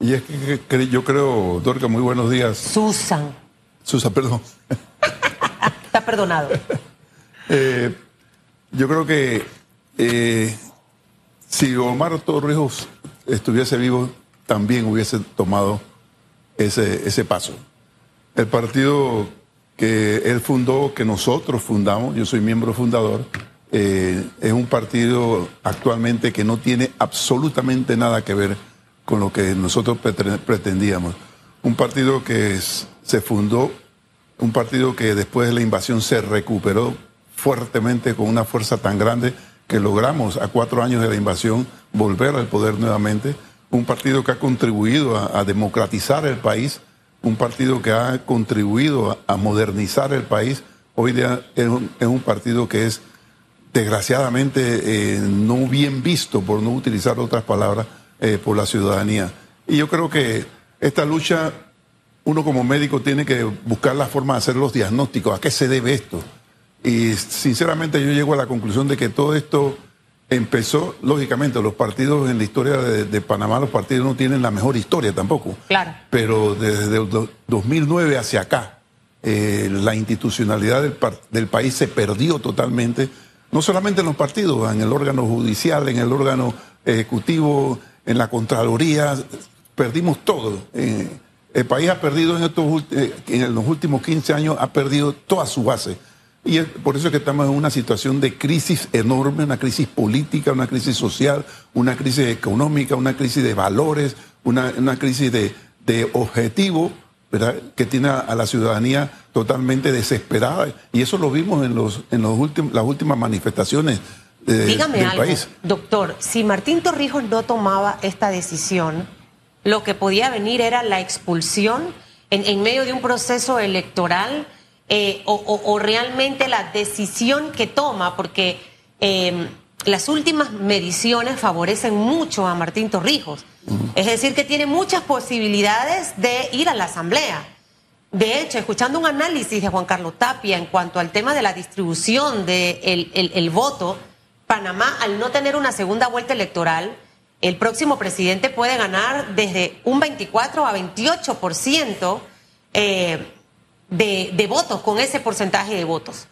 Y es que, que yo creo, Dorca, muy buenos días. Susan. Susan, perdón. Está perdonado. Eh, yo creo que eh, si Omar Torrijos estuviese vivo, también hubiese tomado ese, ese paso. El partido que él fundó, que nosotros fundamos, yo soy miembro fundador, eh, es un partido actualmente que no tiene absolutamente nada que ver con lo que nosotros pretendíamos. Un partido que se fundó, un partido que después de la invasión se recuperó fuertemente con una fuerza tan grande que logramos a cuatro años de la invasión volver al poder nuevamente. Un partido que ha contribuido a, democratizar el país, un partido que ha contribuido a, modernizar el país. Hoy día es un, partido que es desgraciadamente eh, no bien visto, por no utilizar otras palabras, eh, por la ciudadanía. Y yo creo que esta lucha, uno como médico tiene que buscar la forma de hacer los diagnósticos, a qué se debe esto. Y sinceramente yo llego a la conclusión de que todo esto empezó, lógicamente, los partidos en la historia de, Panamá, los partidos no tienen la mejor historia tampoco. Claro. Pero desde el 2009 hacia acá, eh, la institucionalidad del, del, país se perdió totalmente, no solamente en los partidos, en el órgano judicial, en el órgano ejecutivo, en la Contraloría, perdimos todo. Eh, el país ha perdido en, estos, eh, en los últimos 15 años, ha perdido toda su base. Y es por eso que estamos en una situación de crisis enorme, una crisis política, una crisis social, una crisis económica, una crisis de valores, una, crisis de, de objetivo, ¿verdad? que tiene a, la ciudadanía totalmente desesperada. Y eso lo vimos en, los, en los últimos, las últimas manifestaciones Dígame algo, doctor, si Martín Torrijos no tomaba esta decisión, lo que podía venir era la expulsión en, medio de un proceso electoral eh, o, realmente la decisión que toma, porque em, las últimas mediciones favorecen mucho a Martín Torrijos. Es decir, que tiene muchas posibilidades de ir a la Asamblea. De hecho, escuchando un análisis de Juan Carlos Tapia en cuanto al tema de la distribución del de el voto, Panamá, al no tener una segunda vuelta electoral, el próximo presidente puede ganar desde un 24 a 28% eh, de, votos, con ese porcentaje de votos.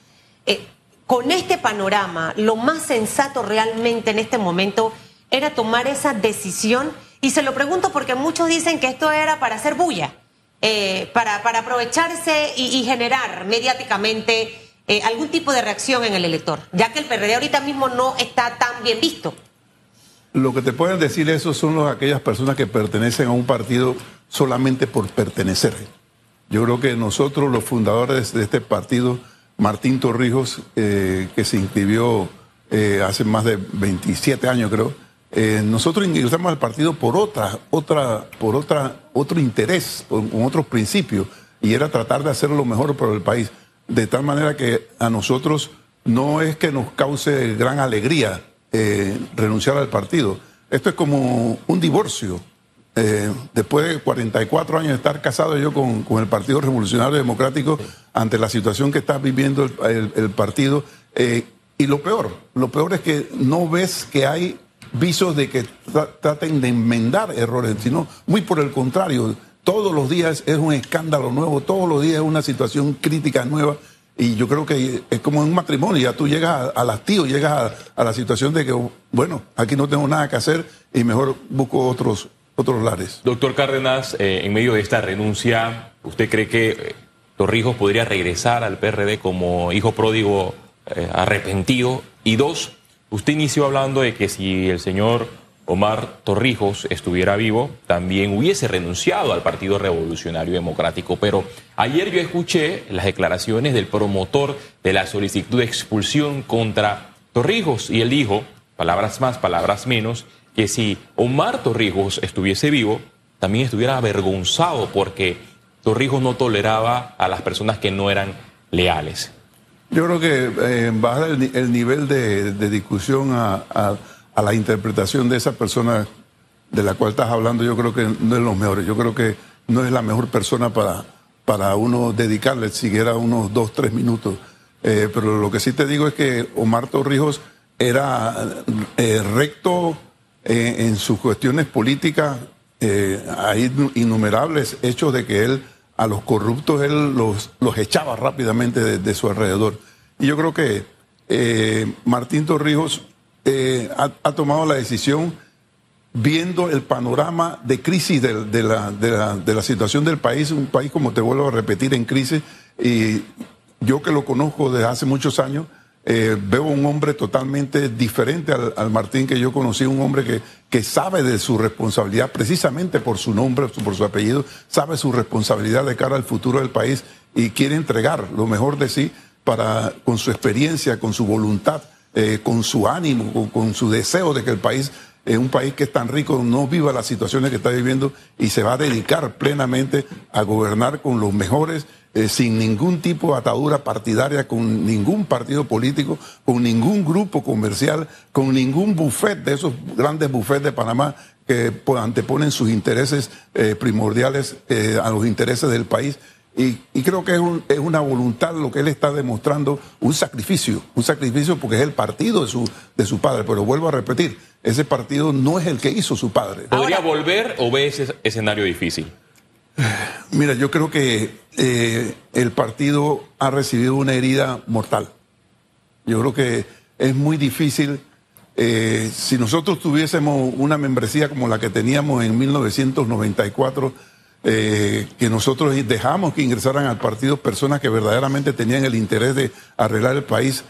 Eh, con este panorama, lo más sensato realmente en este momento era tomar esa decisión. Y se lo pregunto porque muchos dicen que esto era para hacer bulla, eh, para, para aprovecharse y generar mediáticamente eh, algún tipo de reacción en el elector, ya que el PRD ahorita mismo no está tan bien visto. Lo que te pueden decir eso son aquellas personas que pertenecen a un partido solamente por pertenecer. Yo creo que nosotros, los fundadores de este partido, Martín Torrijos, eh, que se inscribió eh, hace más de 27 años, creo, nosotros ingresamos al partido por otra, otra, por otra, otro interés, con otros principios, y era tratar de hacer lo mejor por el país de tal manera que a nosotros no es que nos cause gran alegría eh, renunciar al partido. Esto es como un divorcio. Eh, después de 44 años de estar casado yo con, el Partido Revolucionario Democrático, ante la situación que está viviendo el, partido, eh, y lo peor, lo peor es que no ves que hay visos de que traten de enmendar errores, sino muy por el contrario, todos los días es un escándalo nuevo, todos los días es una situación crítica nueva. Y yo creo que es como en un matrimonio, ya tú llegas al hastío, llegas a, la situación de que, bueno, aquí no tengo nada que hacer y mejor busco otros, otros lares. Doctor Cárdenas, eh, en medio de esta renuncia, ¿usted cree que eh, Torrijos podría regresar al PRD como hijo pródigo eh, arrepentido? Y dos, usted inició hablando de que si el señor Omar Torrijos estuviera vivo, también hubiese renunciado al Partido Revolucionario Democrático. Pero ayer yo escuché las declaraciones del promotor de la solicitud de expulsión contra Torrijos y él dijo, palabras más, palabras menos, que si Omar Torrijos estuviese vivo, también estuviera avergonzado porque Torrijos no toleraba a las personas que no eran leales. Yo creo que eh, baja el, nivel de, discusión a a la interpretación de esa persona de la cual estás hablando, yo creo que no es lo mejor. Yo creo que no es la mejor persona para, para uno dedicarle siquiera unos dos, tres minutos. Eh, pero lo que sí te digo es que Omar Torrijos era eh, recto eh, en sus cuestiones políticas, hay innumerables hechos de que él a los corruptos él los, los echaba rápidamente de, su alrededor. Y yo creo que Martín Torrijos eh, ha, tomado la decisión viendo el panorama de crisis de, la, de, la, situación del país, un país como te vuelvo a repetir en crisis, y yo que lo conozco desde hace muchos años, eh, veo un hombre totalmente diferente al, Martín que yo conocí, un hombre que, que sabe de su responsabilidad, precisamente por su nombre, por su apellido, sabe su responsabilidad de cara al futuro del país y quiere entregar lo mejor de sí para, con su experiencia, con su voluntad, eh, con su ánimo, con, su deseo de que el país en un país que es tan rico no viva las situaciones que está viviendo y se va a dedicar plenamente a gobernar con los mejores eh, sin ningún tipo de atadura partidaria con ningún partido político, con ningún grupo comercial, con ningún buffet de esos grandes buffets de Panamá que anteponen sus intereses eh, primordiales eh, a los intereses del país. Y, creo que es, una voluntad lo que él está demostrando, un sacrificio, un sacrificio porque es el partido de su, de su padre. Pero vuelvo a repetir, ese partido no es el que hizo su padre. ¿Podría volver o ve ese escenario difícil? Mira, yo creo que eh, el partido ha recibido una herida mortal. Yo creo que es muy difícil. Eh, si nosotros tuviésemos una membresía como la que teníamos en 1994, eh, que nosotros dejamos que ingresaran al partido personas que verdaderamente tenían el interés de arreglar el país,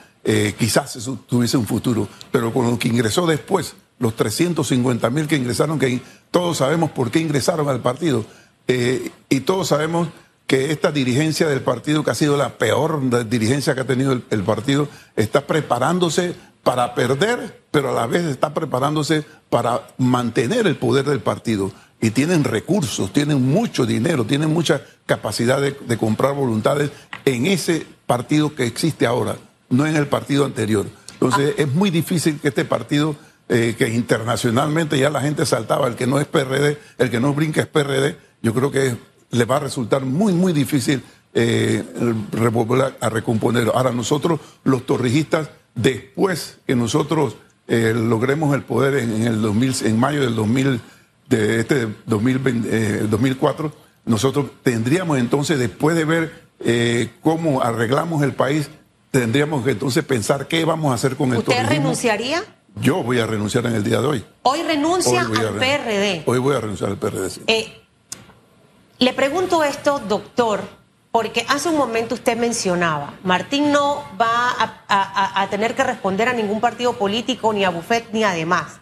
quizás eso tuviese un futuro. Pero con lo que ingresó después, los 350 mil que ingresaron, que todos sabemos por qué ingresaron al partido eh, y todos sabemos que esta dirigencia del partido, que ha sido la peor dirigencia que ha tenido el, partido, está preparándose para perder, pero a la vez está preparándose para mantener el poder del partido. Y tienen recursos, tienen mucho dinero, tienen mucha capacidad de, comprar voluntades en ese partido que existe ahora, no en el partido anterior. Entonces es muy difícil que este partido, eh, que internacionalmente ya la gente saltaba, el que no es PRD, el que no brinca es PRD, yo creo que le va a resultar muy, muy difícil eh, a recomponer. Ahora, nosotros, los torrijistas, después que nosotros eh, logremos el poder en, el 2000, en mayo del 2000, de este 2004, eh, nosotros tendríamos entonces, después de ver eh, cómo arreglamos el país, tendríamos que entonces pensar qué vamos a hacer con el ¿Usted renunciaría? Yo voy a renunciar en el día de hoy. Hoy renuncia al PRD. Hoy voy a renunciar al PRD. Sí. Le pregunto esto, doctor, porque hace un momento usted mencionaba, Martín no va a, tener que responder a ningún partido político, ni a Buffet, ni a demás.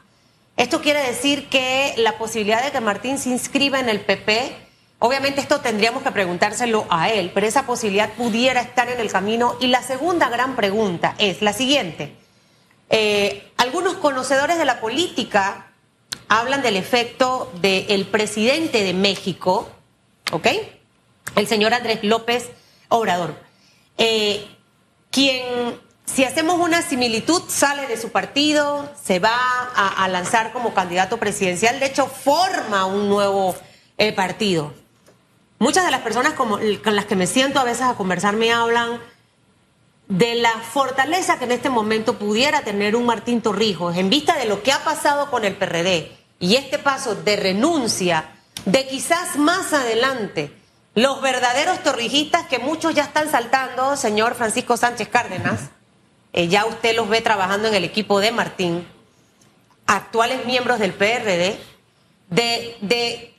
Esto quiere decir que la posibilidad de que Martín se inscriba en el PP, obviamente esto tendríamos que preguntárselo a él, pero esa posibilidad pudiera estar en el camino. Y la segunda gran pregunta es la siguiente. Eh, algunos conocedores de la política hablan del efecto del presidente de México, ¿ok? El señor Andrés López Obrador, eh, quien, si hacemos una similitud, sale de su partido, se va a, lanzar como candidato presidencial, de hecho forma un nuevo eh, partido. Muchas de las personas con las que me siento a veces a conversar me hablan de la fortaleza que en este momento pudiera tener un Martín Torrijos en vista de lo que ha pasado con el PRD y este paso de renuncia de quizás más adelante los verdaderos torrijistas que muchos ya están saltando, señor Francisco Sánchez Cárdenas, eh, ya usted los ve trabajando en el equipo de Martín, actuales miembros del PRD, de, de,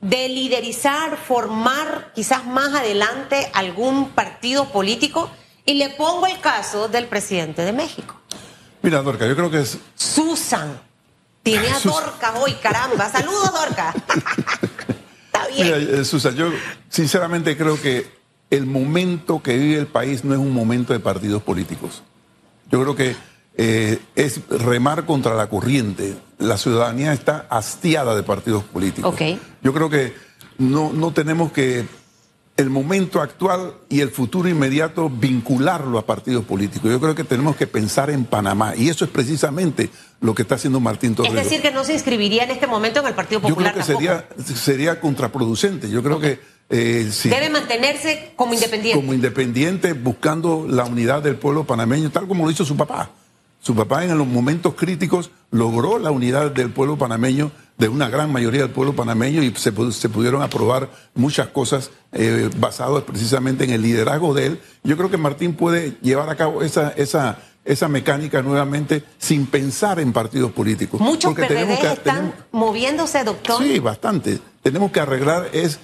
de liderizar, formar quizás más adelante algún partido político. Y le pongo el caso del presidente de México. Mira, Dorca, yo creo que es... Susan. Tiene a Dorca hoy, caramba. Saludos, Dorca. Está bien. Mira, eh, Susan, yo sinceramente creo que el momento que vive el país no es un momento de partidos políticos. Yo creo que eh, es remar contra la corriente. La ciudadanía está hastiada de partidos políticos. Okay. Yo creo que no, no tenemos que el momento actual y el futuro inmediato vincularlo a partidos políticos. Yo creo que tenemos que pensar en Panamá y eso es precisamente lo que está haciendo Martín Torres. Es decir, que no se inscribiría en este momento en el Partido Popular. Yo creo que sería, sería contraproducente. Yo creo que eh, debe mantenerse como independiente. Como independiente, buscando la unidad del pueblo panameño, tal como lo hizo su papá. Su papá en los momentos críticos logró la unidad del pueblo panameño de una gran mayoría del pueblo panameño y se, pudieron aprobar muchas cosas eh, basadas precisamente en el liderazgo de él. Yo creo que Martín puede llevar a cabo esa, esa, esa mecánica nuevamente sin pensar en partidos políticos. Muchos PRD están moviéndose, doctor. Sí, bastante. Tenemos que arreglar es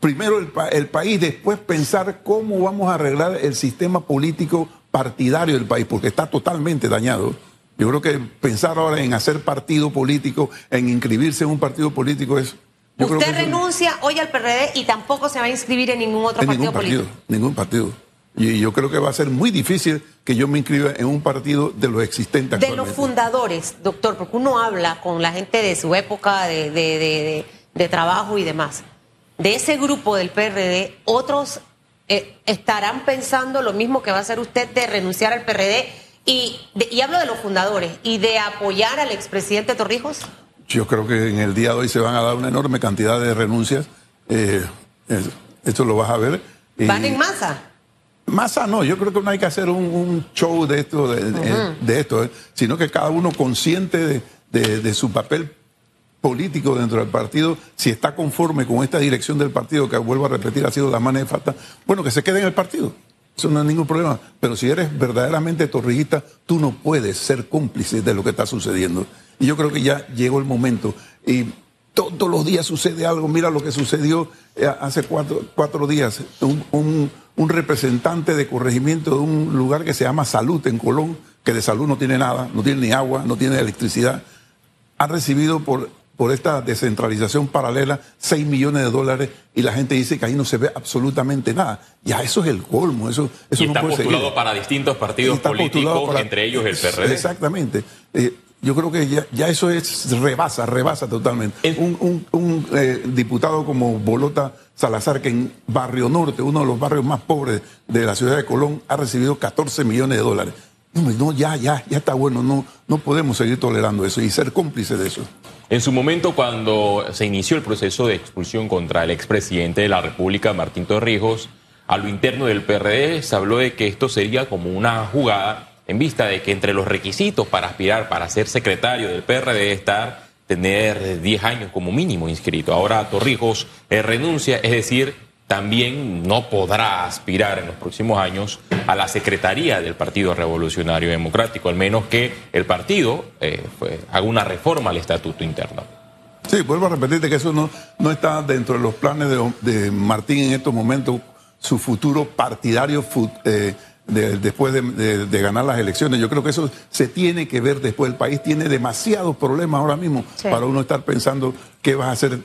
primero el, el, país, después pensar cómo vamos a arreglar el sistema político partidario del país, porque está totalmente dañado. Yo creo que pensar ahora en hacer partido político, en inscribirse en un partido político es... Usted renuncia hoy al PRD y tampoco se va a inscribir en ningún otro partido, político. Ningún partido. Y yo creo que va a ser muy difícil que yo me inscriba en un partido de los existentes. De los fundadores, doctor, porque uno habla con la gente de su época de, de, trabajo y demás. De ese grupo del PRD, otros eh, estarán pensando lo mismo que va a hacer usted de renunciar al PRD y, y hablo de los fundadores y de apoyar al expresidente Torrijos. Yo creo que en el día de hoy se van a dar una enorme cantidad de renuncias. Eh, esto lo vas a ver. ¿Van en masa? Masa no, yo creo que no hay que hacer un, show de esto, de, esto, ¿eh? sino que cada uno consciente de, su papel político dentro del partido, si está conforme con esta dirección del partido, que vuelvo a repetir, ha sido la mano de falta, bueno, que se quede en el partido. Eso no es ningún problema. Pero si eres verdaderamente torrijista, tú no puedes ser cómplice de lo que está sucediendo. Y yo creo que ya llegó el momento. Y todos los días sucede algo. Mira lo que sucedió eh, hace cuatro, cuatro días. Un, representante de corregimiento de un lugar que se llama Salud en Colón, que de salud no tiene nada, no tiene ni agua, no tiene electricidad, ha recibido por por esta descentralización paralela 6 millones de dólares y la gente dice que ahí no se ve absolutamente nada. Ya eso es el colmo, eso, eso y está postulado para distintos partidos políticos, entre ellos el PRD. Exactamente. Eh, yo creo que ya, eso es rebasa, rebasa totalmente. Un, eh, diputado como Bolota Salazar, que en Barrio Norte, uno de los barrios más pobres de la ciudad de Colón, ha recibido 14 millones de dólares. No, ya, ya, ya está bueno, no, no podemos seguir tolerando eso y ser cómplices de eso. En su momento, cuando se inició el proceso de expulsión contra el expresidente de la República, Martín Torrijos, a lo interno del PRD se habló de que esto sería como una jugada en vista de que entre los requisitos para aspirar para ser secretario del PRD estar tener 10 años como mínimo inscrito. Ahora Torrijos eh, renuncia, es decir, también no podrá aspirar en los próximos años a la secretaría del Partido Revolucionario Democrático, al menos que el partido eh, haga una reforma al estatuto interno. Sí, vuelvo a repetirte que eso no, no está dentro de los planes de, Martín en estos momentos, su futuro partidario eh, después de, ganar las elecciones. Yo creo que eso se tiene que ver después. El país tiene demasiados problemas ahora mismo para uno estar pensando qué va a hacer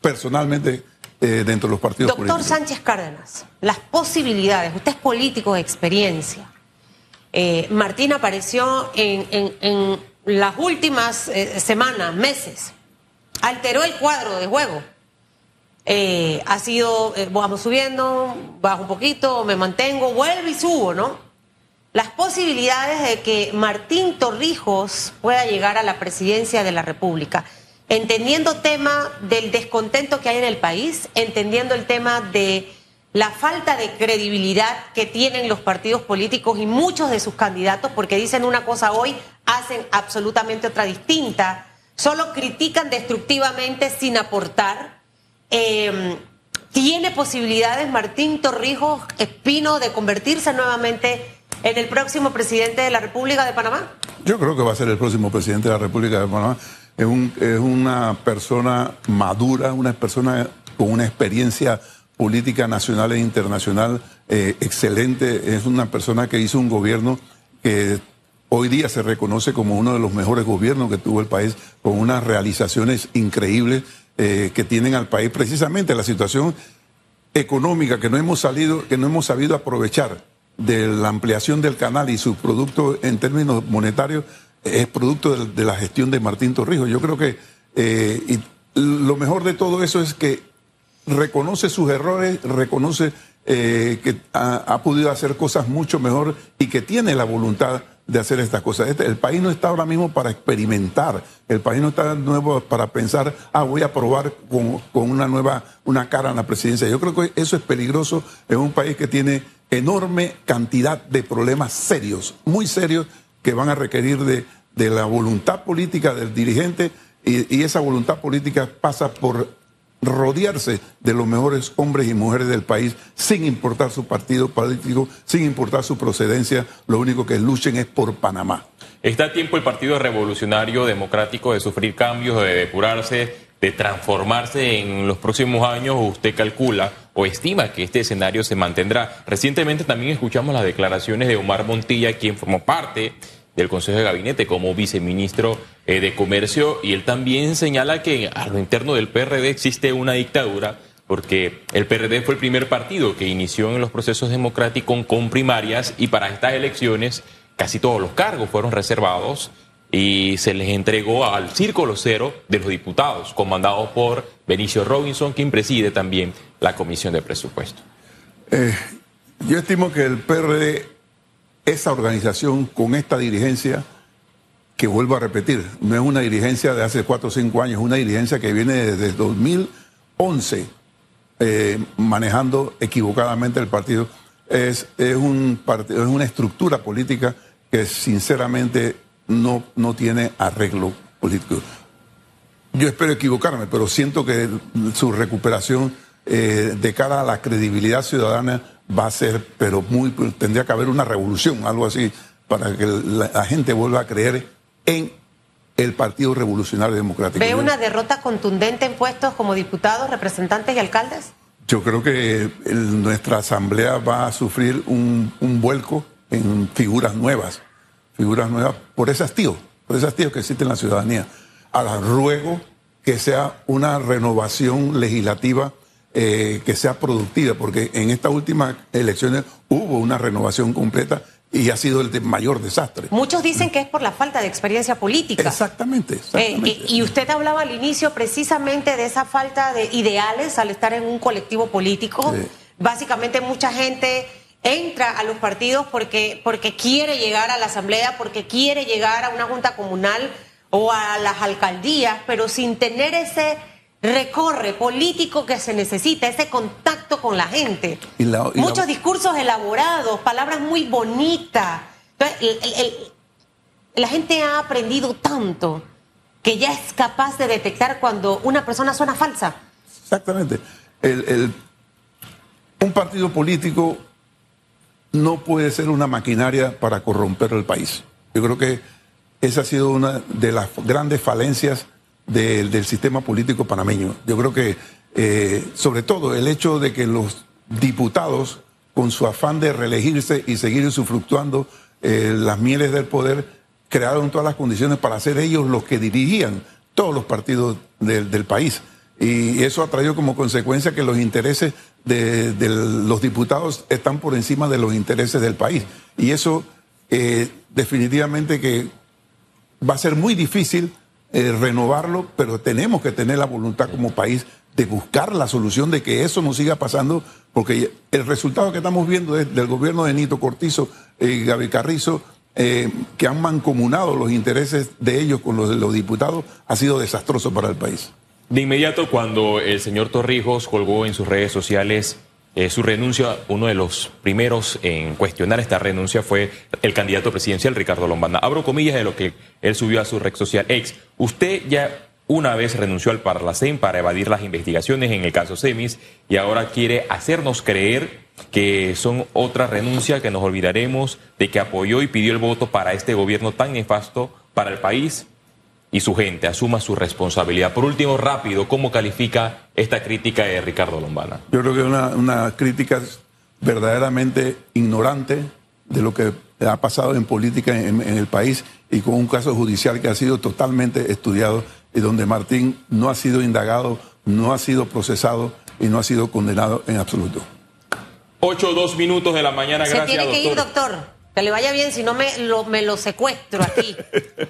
personalmente eh, dentro de los partidos Doctor Sánchez Cárdenas, las posibilidades, usted es político de experiencia. Eh, Martín apareció en, las últimas eh, semanas, meses, alteró el cuadro de juego. ha sido, vamos subiendo, bajo un poquito, me mantengo, vuelvo y subo, ¿no? Las posibilidades de que Martín Torrijos pueda llegar a la presidencia de la República entendiendo tema del descontento que hay en el país, entendiendo el tema de la falta de credibilidad que tienen los partidos políticos y muchos de sus candidatos, porque dicen una cosa hoy, hacen absolutamente otra distinta, solo critican destructivamente sin aportar. Em, ¿Tiene posibilidades Martín Torrijos Espino de convertirse nuevamente en el próximo presidente de la República de Panamá? Yo creo que va a ser el próximo presidente de la República de Panamá es, un, es una persona madura, una persona con una experiencia política nacional e internacional eh, excelente. Es una persona que hizo un gobierno que hoy día se reconoce como uno de los mejores gobiernos que tuvo el país, con unas realizaciones increíbles eh, que tienen al país. Precisamente la situación económica que no hemos salido, que no hemos sabido aprovechar de la ampliación del canal y su producto en términos monetarios es producto de, la gestión de Martín Torrijos. Yo creo que eh, lo mejor de todo eso es que reconoce sus errores, reconoce eh, que ha, podido hacer cosas mucho mejor y que tiene la voluntad de hacer estas cosas. Este, el país no está ahora mismo para experimentar, el país no está nuevo para pensar, ah, voy a probar con, con, una nueva, una cara en la presidencia. Yo creo que eso es peligroso en un país que tiene enorme cantidad de problemas serios, muy serios, que van a requerir de, la voluntad política del dirigente y, esa voluntad política pasa por rodearse de los mejores hombres y mujeres del país, sin importar su partido político, sin importar su procedencia, lo único que luchen es por Panamá. ¿Está a tiempo el Partido Revolucionario Democrático de sufrir cambios, de depurarse, de transformarse en los próximos años? ¿O usted calcula o estima que este escenario se mantendrá? Recientemente también escuchamos las declaraciones de Omar Montilla, quien formó parte del Consejo de Gabinete como viceministro eh, de Comercio y él también señala que a lo interno del PRD existe una dictadura porque el PRD fue el primer partido que inició en los procesos democráticos con primarias y para estas elecciones casi todos los cargos fueron reservados y se les entregó al círculo cero de los diputados, comandado por Benicio Robinson, quien preside también la Comisión de Presupuesto. Eh, yo estimo que el PRD esa organización con esta dirigencia, que vuelvo a repetir, no es una dirigencia de hace cuatro o cinco años, es una dirigencia que viene desde 2011 eh, manejando equivocadamente el partido. Es, es, un es una estructura política que sinceramente no, no tiene arreglo político. Yo espero equivocarme, pero siento que su recuperación eh, de cara a la credibilidad ciudadana va a ser, pero muy, tendría que haber una revolución, algo así, para que la, gente vuelva a creer en el Partido Revolucionario Democrático. ¿Ve una derrota contundente en puestos como diputados, representantes y alcaldes? Yo creo que nuestra asamblea va a sufrir un, vuelco en figuras nuevas, figuras nuevas por ese hastío, por ese hastío que existe en la ciudadanía. Ahora ruego que sea una renovación legislativa eh, que sea productiva, porque en estas últimas elecciones hubo una renovación completa y ha sido el mayor desastre. Muchos dicen que es por la falta de experiencia política. Exactamente. Eh, y usted hablaba al inicio precisamente de esa falta de ideales al estar en un colectivo político. Básicamente mucha gente entra a los partidos porque, porque quiere llegar a la asamblea, porque quiere llegar a una junta comunal o a las alcaldías, pero sin tener ese recorre político que se necesita, ese contacto con la gente. Muchos discursos elaborados, palabras muy bonitas. la gente ha aprendido tanto que ya es capaz de detectar cuando una persona suena falsa. Exactamente. un partido político no puede ser una maquinaria para corromper el país. Yo creo que esa ha sido una de las grandes falencias del sistema político panameño. Yo creo que, eh, sobre todo, el hecho de que los diputados, con su afán de reelegirse y seguir usufructuando eh, las mieles del poder, crearon todas las condiciones para ser ellos los que dirigían todos los partidos del país. Y eso ha traído como consecuencia que los intereses de, los diputados están por encima de los intereses del país. Y eso eh, definitivamente que va a ser muy difícil eh, renovarlo, pero tenemos que tener la voluntad como país de buscar la solución de que eso no siga pasando, porque el resultado que estamos viendo del gobierno de Nito Cortizo y Gaby Carrizo, eh, que han mancomunado los intereses de ellos con los de los diputados, ha sido desastroso para el país. De inmediato, cuando el señor Torrijos colgó en sus redes sociales eh, su renuncia, uno de los primeros en cuestionar esta renuncia fue el candidato presidencial Ricardo Lombana. Abro comillas de lo que él subió a su red social ex. Usted ya una vez renunció al Parlacén para evadir las investigaciones en el caso Semis y ahora quiere hacernos creer que son otra renuncia, que nos olvidaremos de que apoyó y pidió el voto para este gobierno tan nefasto para el país y su gente asuma su responsabilidad. Por último, rápido, ¿cómo califica esta crítica de Ricardo Lombana? Yo creo que es una, crítica verdaderamente ignorante de lo que ha pasado en política en, el país y con un caso judicial que ha sido totalmente estudiado y donde Martín no ha sido indagado, no ha sido procesado y no ha sido condenado en absoluto. Ocho o dos minutos de la mañana, Se gracias. tiene que ir, doctor. Que le vaya bien, si no me lo, me lo secuestro aquí.